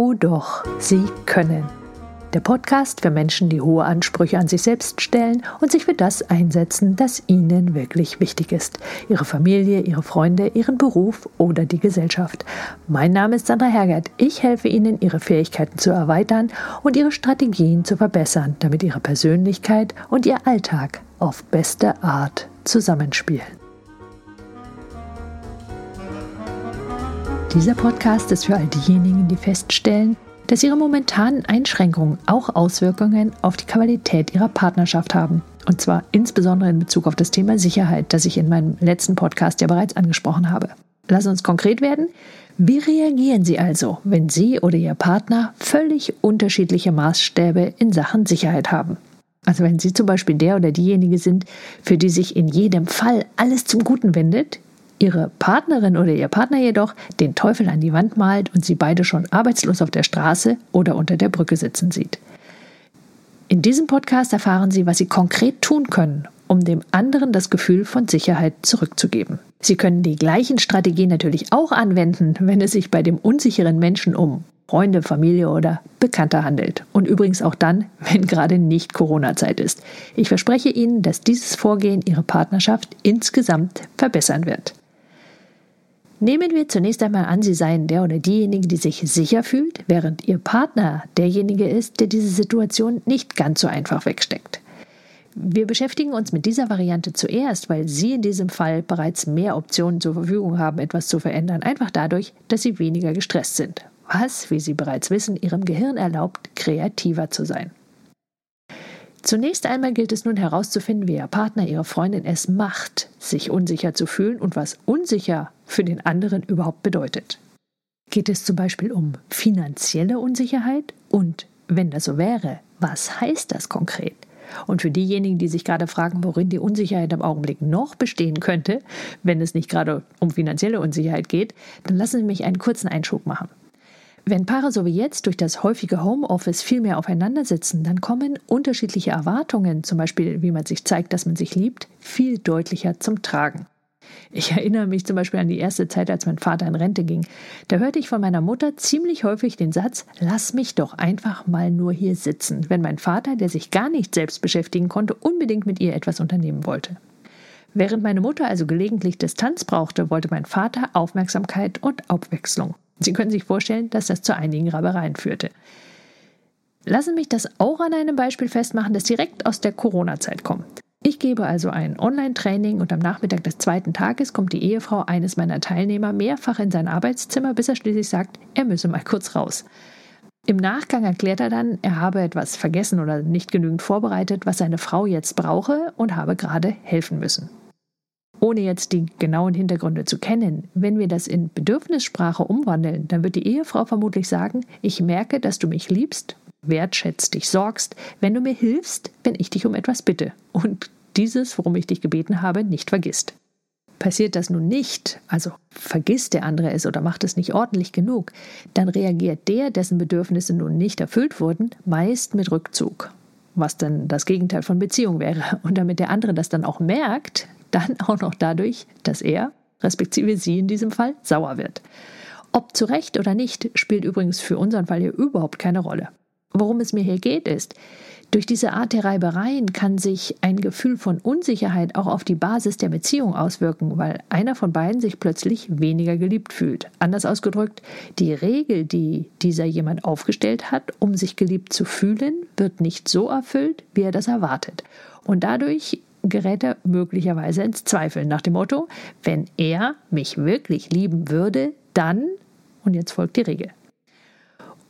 Oh doch, Sie können. Der Podcast für Menschen, die hohe Ansprüche an sich selbst stellen und sich für das einsetzen, das ihnen wirklich wichtig ist. Ihre Familie, ihre Freunde, ihren Beruf oder die Gesellschaft. Mein Name ist Sandra Hergert. Ich helfe Ihnen, Ihre Fähigkeiten zu erweitern und Ihre Strategien zu verbessern, damit Ihre Persönlichkeit und Ihr Alltag auf beste Art zusammenspielen. Dieser Podcast ist für all diejenigen, die feststellen, dass ihre momentanen Einschränkungen auch Auswirkungen auf die Qualität ihrer Partnerschaft haben. Und zwar insbesondere in Bezug auf das Thema Sicherheit, das ich in meinem letzten Podcast ja bereits angesprochen habe. Lass uns konkret werden. Wie reagieren Sie also, wenn Sie oder Ihr Partner völlig unterschiedliche Maßstäbe in Sachen Sicherheit haben? Also wenn Sie zum Beispiel der oder diejenige sind, für die sich in jedem Fall alles zum Guten wendet, ihre Partnerin oder ihr Partner jedoch den Teufel an die Wand malt und sie beide schon arbeitslos auf der Straße oder unter der Brücke sitzen sieht. In diesem Podcast erfahren Sie, was Sie konkret tun können, um dem anderen das Gefühl von Sicherheit zurückzugeben. Sie können die gleichen Strategien natürlich auch anwenden, wenn es sich bei dem unsicheren Menschen um Freunde, Familie oder Bekannte handelt. Und übrigens auch dann, wenn gerade nicht Corona-Zeit ist. Ich verspreche Ihnen, dass dieses Vorgehen Ihre Partnerschaft insgesamt verbessern wird. Nehmen wir zunächst einmal an, Sie seien der oder diejenige, die sich sicher fühlt, während Ihr Partner derjenige ist, der diese Situation nicht ganz so einfach wegsteckt. Wir beschäftigen uns mit dieser Variante zuerst, weil Sie in diesem Fall bereits mehr Optionen zur Verfügung haben, etwas zu verändern, einfach dadurch, dass Sie weniger gestresst sind, was, wie Sie bereits wissen, Ihrem Gehirn erlaubt, kreativer zu sein. Zunächst einmal gilt es nun herauszufinden, wie Ihr Partner, Ihre Freundin es macht, sich unsicher zu fühlen und was unsicher für den anderen überhaupt bedeutet. Geht es zum Beispiel um finanzielle Unsicherheit? Und wenn das so wäre, was heißt das konkret? Und für diejenigen, die sich gerade fragen, worin die Unsicherheit im Augenblick noch bestehen könnte, wenn es nicht gerade um finanzielle Unsicherheit geht, dann lassen Sie mich einen kurzen Einschub machen. Wenn Paare so wie jetzt durch das häufige Homeoffice viel mehr aufeinander sitzen, dann kommen unterschiedliche Erwartungen, zum Beispiel wie man sich zeigt, dass man sich liebt, viel deutlicher zum Tragen. Ich erinnere mich zum Beispiel an die erste Zeit, als mein Vater in Rente ging. Da hörte ich von meiner Mutter ziemlich häufig den Satz, lass mich doch einfach mal nur hier sitzen, wenn mein Vater, der sich gar nicht selbst beschäftigen konnte, unbedingt mit ihr etwas unternehmen wollte. Während meine Mutter also gelegentlich Distanz brauchte, wollte mein Vater Aufmerksamkeit und Abwechslung. Sie können sich vorstellen, dass das zu einigen Rabereien führte. Lassen mich das auch an einem Beispiel festmachen, das direkt aus der Corona-Zeit kommt. Ich gebe also ein Online-Training und am Nachmittag des zweiten Tages kommt die Ehefrau eines meiner Teilnehmer mehrfach in sein Arbeitszimmer, bis er schließlich sagt, er müsse mal kurz raus. Im Nachgang erklärt er dann, er habe etwas vergessen oder nicht genügend vorbereitet, was seine Frau jetzt brauche und habe gerade helfen müssen ohne jetzt die genauen Hintergründe zu kennen, wenn wir das in Bedürfnissprache umwandeln, dann wird die Ehefrau vermutlich sagen, ich merke, dass du mich liebst, wertschätzt, dich sorgst, wenn du mir hilfst, wenn ich dich um etwas bitte und dieses, worum ich dich gebeten habe, nicht vergisst. Passiert das nun nicht, also vergisst der andere es oder macht es nicht ordentlich genug, dann reagiert der, dessen Bedürfnisse nun nicht erfüllt wurden, meist mit Rückzug was dann das Gegenteil von Beziehung wäre. Und damit der andere das dann auch merkt, dann auch noch dadurch, dass er, respektive sie in diesem Fall, sauer wird. Ob zu Recht oder nicht, spielt übrigens für unseren Fall hier überhaupt keine Rolle. Worum es mir hier geht, ist, durch diese Art der Reibereien kann sich ein Gefühl von Unsicherheit auch auf die Basis der Beziehung auswirken, weil einer von beiden sich plötzlich weniger geliebt fühlt. Anders ausgedrückt, die Regel, die dieser jemand aufgestellt hat, um sich geliebt zu fühlen, wird nicht so erfüllt, wie er das erwartet. Und dadurch gerät er möglicherweise ins Zweifeln nach dem Motto, wenn er mich wirklich lieben würde, dann, und jetzt folgt die Regel.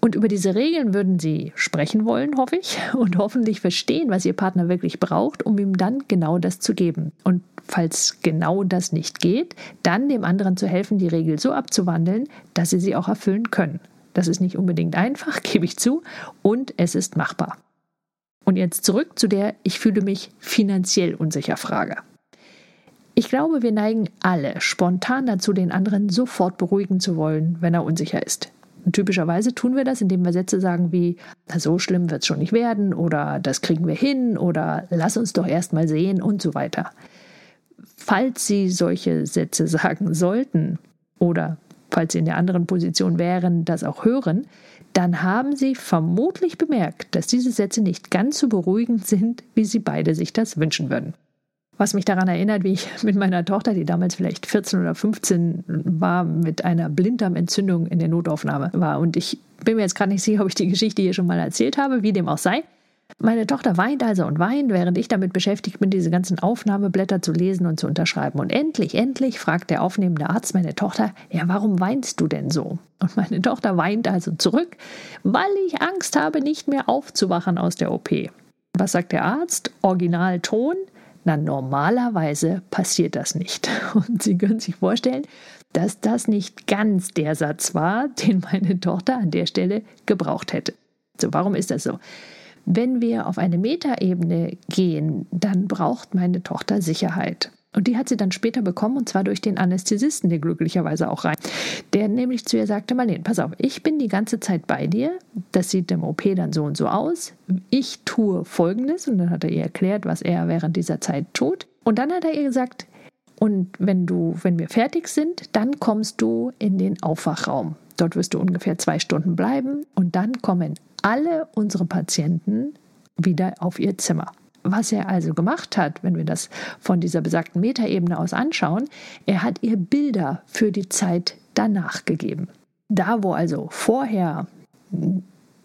Und über diese Regeln würden Sie sprechen wollen, hoffe ich, und hoffentlich verstehen, was Ihr Partner wirklich braucht, um ihm dann genau das zu geben. Und falls genau das nicht geht, dann dem anderen zu helfen, die Regel so abzuwandeln, dass Sie sie auch erfüllen können. Das ist nicht unbedingt einfach, gebe ich zu, und es ist machbar. Und jetzt zurück zu der Ich fühle mich finanziell unsicher Frage. Ich glaube, wir neigen alle spontan dazu, den anderen sofort beruhigen zu wollen, wenn er unsicher ist. Und typischerweise tun wir das, indem wir Sätze sagen wie, na, so schlimm wird es schon nicht werden oder das kriegen wir hin oder lass uns doch erst mal sehen und so weiter. Falls Sie solche Sätze sagen sollten oder falls Sie in der anderen Position wären, das auch hören, dann haben Sie vermutlich bemerkt, dass diese Sätze nicht ganz so beruhigend sind, wie Sie beide sich das wünschen würden. Was mich daran erinnert, wie ich mit meiner Tochter, die damals vielleicht 14 oder 15 war, mit einer Blinddarmentzündung in der Notaufnahme war. Und ich bin mir jetzt gerade nicht sicher, ob ich die Geschichte hier schon mal erzählt habe, wie dem auch sei. Meine Tochter weint also und weint, während ich damit beschäftigt bin, diese ganzen Aufnahmeblätter zu lesen und zu unterschreiben. Und endlich, endlich fragt der aufnehmende Arzt meine Tochter, ja, warum weinst du denn so? Und meine Tochter weint also zurück, weil ich Angst habe, nicht mehr aufzuwachen aus der OP. Was sagt der Arzt? Originalton. Na, normalerweise passiert das nicht. Und Sie können sich vorstellen, dass das nicht ganz der Satz war, den meine Tochter an der Stelle gebraucht hätte. So, warum ist das so? Wenn wir auf eine Metaebene gehen, dann braucht meine Tochter Sicherheit. Und die hat sie dann später bekommen, und zwar durch den Anästhesisten, der glücklicherweise auch rein, der nämlich zu ihr sagte, Marlene, pass auf, ich bin die ganze Zeit bei dir, das sieht im OP dann so und so aus, ich tue Folgendes, und dann hat er ihr erklärt, was er während dieser Zeit tut. Und dann hat er ihr gesagt, und wenn du, wenn wir fertig sind, dann kommst du in den Aufwachraum. Dort wirst du ungefähr zwei Stunden bleiben und dann kommen alle unsere Patienten wieder auf ihr Zimmer. Was er also gemacht hat, wenn wir das von dieser besagten Metaebene aus anschauen, er hat ihr Bilder für die Zeit danach gegeben. Da, wo also vorher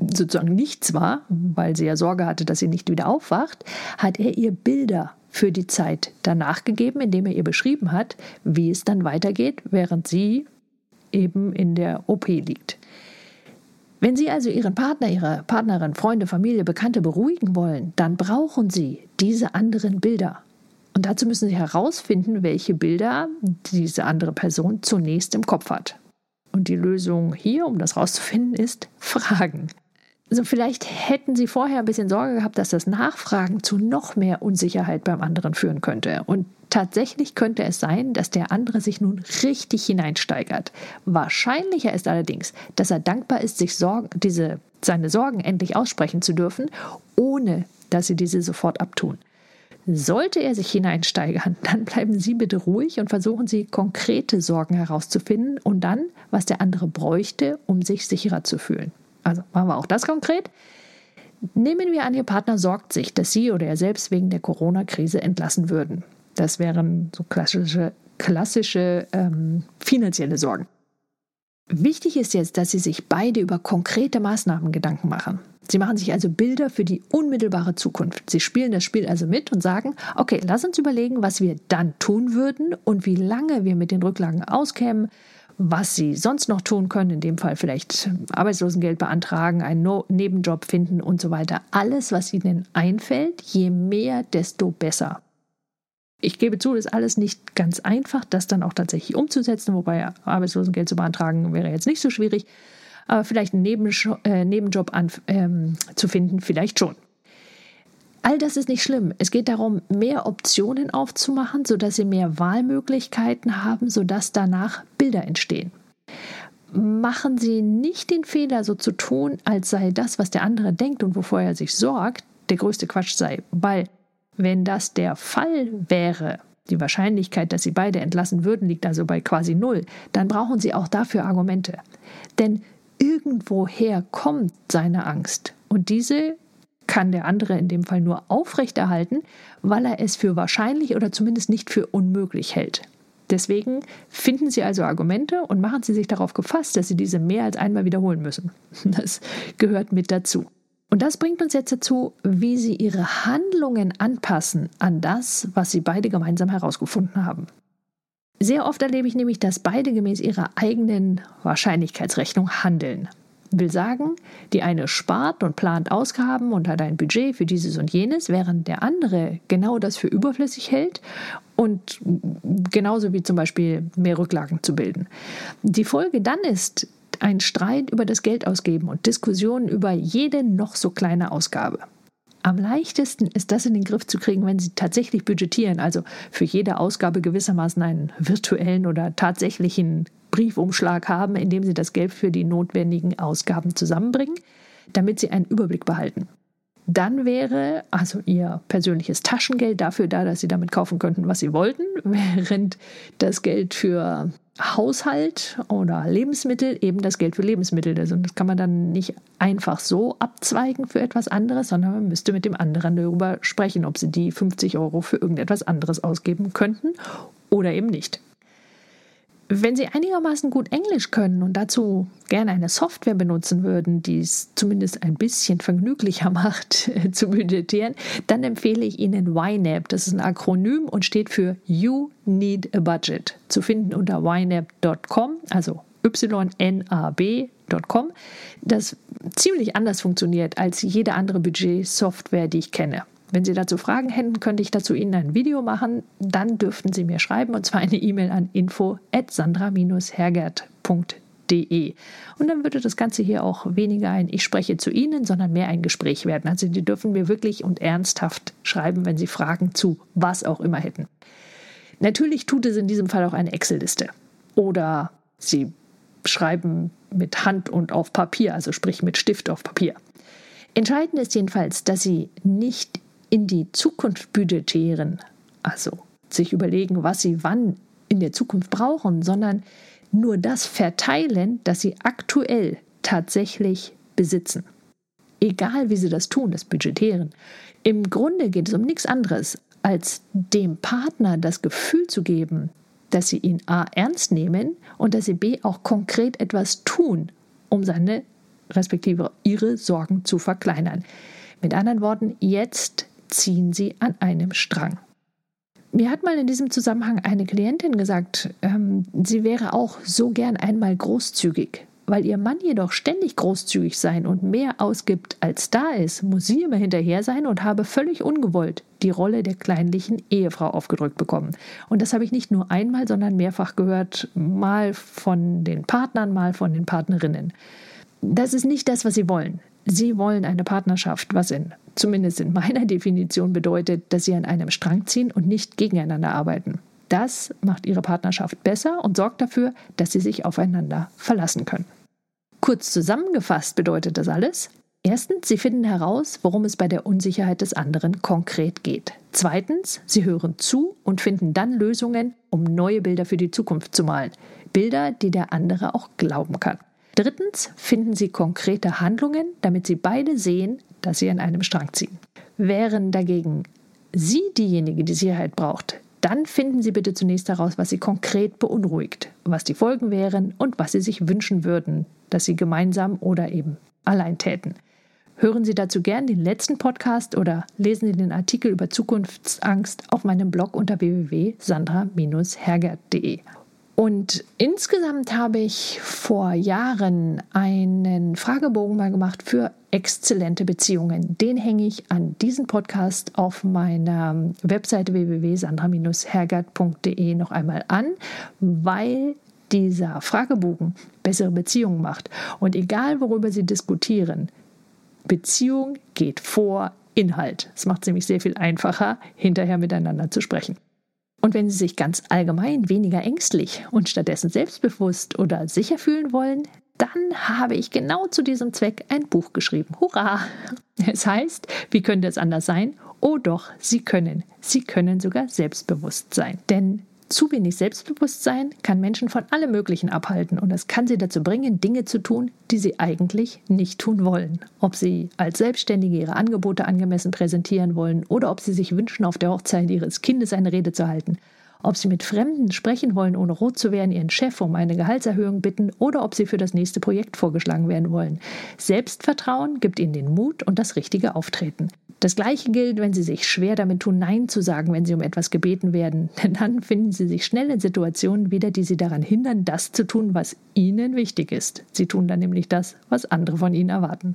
sozusagen nichts war, weil sie ja Sorge hatte, dass sie nicht wieder aufwacht, hat er ihr Bilder für die Zeit danach gegeben, indem er ihr beschrieben hat, wie es dann weitergeht, während sie eben in der OP liegt. Wenn Sie also Ihren Partner, Ihre Partnerin, Freunde, Familie, Bekannte beruhigen wollen, dann brauchen Sie diese anderen Bilder. Und dazu müssen Sie herausfinden, welche Bilder diese andere Person zunächst im Kopf hat. Und die Lösung hier, um das herauszufinden, ist Fragen. Also vielleicht hätten Sie vorher ein bisschen Sorge gehabt, dass das Nachfragen zu noch mehr Unsicherheit beim anderen führen könnte. Und tatsächlich könnte es sein, dass der andere sich nun richtig hineinsteigert. Wahrscheinlicher ist allerdings, dass er dankbar ist, sich Sorgen, diese, seine Sorgen endlich aussprechen zu dürfen, ohne dass Sie diese sofort abtun. Sollte er sich hineinsteigern, dann bleiben Sie bitte ruhig und versuchen Sie konkrete Sorgen herauszufinden und dann, was der andere bräuchte, um sich sicherer zu fühlen. Also machen wir auch das konkret. Nehmen wir an, Ihr Partner sorgt sich, dass Sie oder er selbst wegen der Corona-Krise entlassen würden. Das wären so klassische, klassische ähm, finanzielle Sorgen. Wichtig ist jetzt, dass Sie sich beide über konkrete Maßnahmen Gedanken machen. Sie machen sich also Bilder für die unmittelbare Zukunft. Sie spielen das Spiel also mit und sagen, okay, lass uns überlegen, was wir dann tun würden und wie lange wir mit den Rücklagen auskämen, was sie sonst noch tun können, in dem Fall vielleicht Arbeitslosengeld beantragen, einen no Nebenjob finden und so weiter. Alles, was ihnen einfällt, je mehr, desto besser. Ich gebe zu, das ist alles nicht ganz einfach, das dann auch tatsächlich umzusetzen, wobei Arbeitslosengeld zu beantragen wäre jetzt nicht so schwierig, aber vielleicht einen Nebenjob, äh, Nebenjob an, ähm, zu finden, vielleicht schon. All das ist nicht schlimm. Es geht darum, mehr Optionen aufzumachen, sodass Sie mehr Wahlmöglichkeiten haben, sodass danach Bilder entstehen. Machen Sie nicht den Fehler, so zu tun, als sei das, was der andere denkt und wovor er sich sorgt, der größte Quatsch sei. Weil, wenn das der Fall wäre, die Wahrscheinlichkeit, dass Sie beide entlassen würden, liegt also bei quasi null, dann brauchen Sie auch dafür Argumente. Denn irgendwoher kommt seine Angst. Und diese kann der andere in dem Fall nur aufrechterhalten, weil er es für wahrscheinlich oder zumindest nicht für unmöglich hält. Deswegen finden Sie also Argumente und machen Sie sich darauf gefasst, dass Sie diese mehr als einmal wiederholen müssen. Das gehört mit dazu. Und das bringt uns jetzt dazu, wie Sie Ihre Handlungen anpassen an das, was Sie beide gemeinsam herausgefunden haben. Sehr oft erlebe ich nämlich, dass beide gemäß ihrer eigenen Wahrscheinlichkeitsrechnung handeln. Will sagen, die eine spart und plant Ausgaben und hat ein Budget für dieses und jenes, während der andere genau das für überflüssig hält und genauso wie zum Beispiel mehr Rücklagen zu bilden. Die Folge dann ist ein Streit über das Geld ausgeben und Diskussionen über jede noch so kleine Ausgabe. Am leichtesten ist das in den Griff zu kriegen, wenn Sie tatsächlich budgetieren, also für jede Ausgabe gewissermaßen einen virtuellen oder tatsächlichen Briefumschlag haben, in dem Sie das Geld für die notwendigen Ausgaben zusammenbringen, damit Sie einen Überblick behalten. Dann wäre also Ihr persönliches Taschengeld dafür da, dass Sie damit kaufen könnten, was Sie wollten, während das Geld für Haushalt oder Lebensmittel eben das Geld für Lebensmittel ist. Und das kann man dann nicht einfach so abzweigen für etwas anderes, sondern man müsste mit dem anderen darüber sprechen, ob sie die 50 Euro für irgendetwas anderes ausgeben könnten oder eben nicht. Wenn Sie einigermaßen gut Englisch können und dazu gerne eine Software benutzen würden, die es zumindest ein bisschen vergnüglicher macht zu budgetieren, dann empfehle ich Ihnen YNAB. Das ist ein Akronym und steht für You Need a Budget. Zu finden unter ynab.com, also ynab.com, das ziemlich anders funktioniert als jede andere Budgetsoftware, die ich kenne. Wenn Sie dazu Fragen hätten, könnte ich dazu Ihnen ein Video machen. Dann dürften Sie mir schreiben und zwar eine E-Mail an info@sandra-hergert.de. Und dann würde das Ganze hier auch weniger ein Ich spreche zu Ihnen, sondern mehr ein Gespräch werden. Also Sie dürfen mir wirklich und ernsthaft schreiben, wenn Sie Fragen zu was auch immer hätten. Natürlich tut es in diesem Fall auch eine Excel-Liste. Oder Sie schreiben mit Hand und auf Papier, also sprich mit Stift auf Papier. Entscheidend ist jedenfalls, dass Sie nicht in die Zukunft budgetieren, also sich überlegen, was sie wann in der Zukunft brauchen, sondern nur das verteilen, das sie aktuell tatsächlich besitzen. Egal wie sie das tun, das Budgetieren. Im Grunde geht es um nichts anderes, als dem Partner das Gefühl zu geben, dass sie ihn A ernst nehmen und dass sie B auch konkret etwas tun, um seine respektive ihre Sorgen zu verkleinern. Mit anderen Worten, jetzt ziehen sie an einem Strang. Mir hat mal in diesem Zusammenhang eine Klientin gesagt, ähm, sie wäre auch so gern einmal großzügig. Weil ihr Mann jedoch ständig großzügig sein und mehr ausgibt, als da ist, muss sie immer hinterher sein und habe völlig ungewollt die Rolle der kleinlichen Ehefrau aufgedrückt bekommen. Und das habe ich nicht nur einmal, sondern mehrfach gehört, mal von den Partnern, mal von den Partnerinnen. Das ist nicht das, was sie wollen. Sie wollen eine Partnerschaft, was in, zumindest in meiner Definition bedeutet, dass sie an einem Strang ziehen und nicht gegeneinander arbeiten. Das macht ihre Partnerschaft besser und sorgt dafür, dass sie sich aufeinander verlassen können. Kurz zusammengefasst bedeutet das alles, Erstens, Sie finden heraus, worum es bei der Unsicherheit des anderen konkret geht. Zweitens, Sie hören zu und finden dann Lösungen, um neue Bilder für die Zukunft zu malen. Bilder, die der andere auch glauben kann. Drittens finden Sie konkrete Handlungen, damit Sie beide sehen, dass Sie an einem Strang ziehen. Wären dagegen Sie diejenige, die Sicherheit braucht, dann finden Sie bitte zunächst heraus, was Sie konkret beunruhigt, was die Folgen wären und was Sie sich wünschen würden, dass Sie gemeinsam oder eben allein täten. Hören Sie dazu gern den letzten Podcast oder lesen Sie den Artikel über Zukunftsangst auf meinem Blog unter www.sandra-hergert.de. Und insgesamt habe ich vor Jahren einen Fragebogen mal gemacht für exzellente Beziehungen. Den hänge ich an diesen Podcast auf meiner Webseite www.sandra-hergert.de noch einmal an, weil dieser Fragebogen bessere Beziehungen macht. Und egal worüber Sie diskutieren, Beziehung geht vor Inhalt. Es macht es nämlich sehr viel einfacher, hinterher miteinander zu sprechen. Und wenn Sie sich ganz allgemein weniger ängstlich und stattdessen selbstbewusst oder sicher fühlen wollen, dann habe ich genau zu diesem Zweck ein Buch geschrieben. Hurra! Es heißt, wie könnte es anders sein? Oh doch, Sie können. Sie können sogar selbstbewusst sein. Denn zu wenig Selbstbewusstsein kann Menschen von allem Möglichen abhalten und es kann sie dazu bringen, Dinge zu tun, die sie eigentlich nicht tun wollen. Ob sie als Selbstständige ihre Angebote angemessen präsentieren wollen oder ob sie sich wünschen, auf der Hochzeit ihres Kindes eine Rede zu halten. Ob sie mit Fremden sprechen wollen, ohne rot zu werden, ihren Chef um eine Gehaltserhöhung bitten oder ob sie für das nächste Projekt vorgeschlagen werden wollen. Selbstvertrauen gibt ihnen den Mut und das richtige Auftreten. Das Gleiche gilt, wenn Sie sich schwer damit tun, Nein zu sagen, wenn Sie um etwas gebeten werden. Denn dann finden Sie sich schnell in Situationen wieder, die Sie daran hindern, das zu tun, was Ihnen wichtig ist. Sie tun dann nämlich das, was andere von Ihnen erwarten.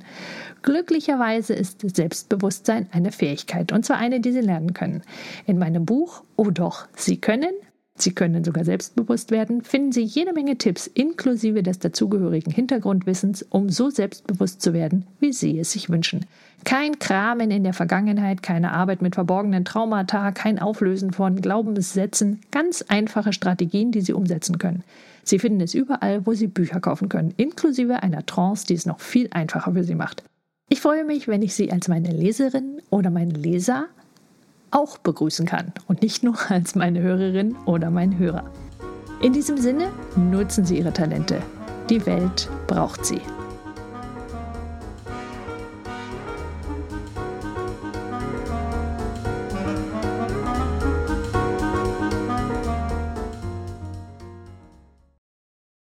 Glücklicherweise ist Selbstbewusstsein eine Fähigkeit, und zwar eine, die Sie lernen können. In meinem Buch Oh doch, Sie können Sie können sogar selbstbewusst werden, finden Sie jede Menge Tipps inklusive des dazugehörigen Hintergrundwissens, um so selbstbewusst zu werden, wie Sie es sich wünschen. Kein Kramen in der Vergangenheit, keine Arbeit mit verborgenen Traumata, kein Auflösen von Glaubenssätzen, ganz einfache Strategien, die Sie umsetzen können. Sie finden es überall, wo Sie Bücher kaufen können, inklusive einer Trance, die es noch viel einfacher für Sie macht. Ich freue mich, wenn ich Sie als meine Leserin oder meinen Leser auch begrüßen kann und nicht nur als meine Hörerin oder mein Hörer. In diesem Sinne nutzen Sie Ihre Talente. Die Welt braucht sie.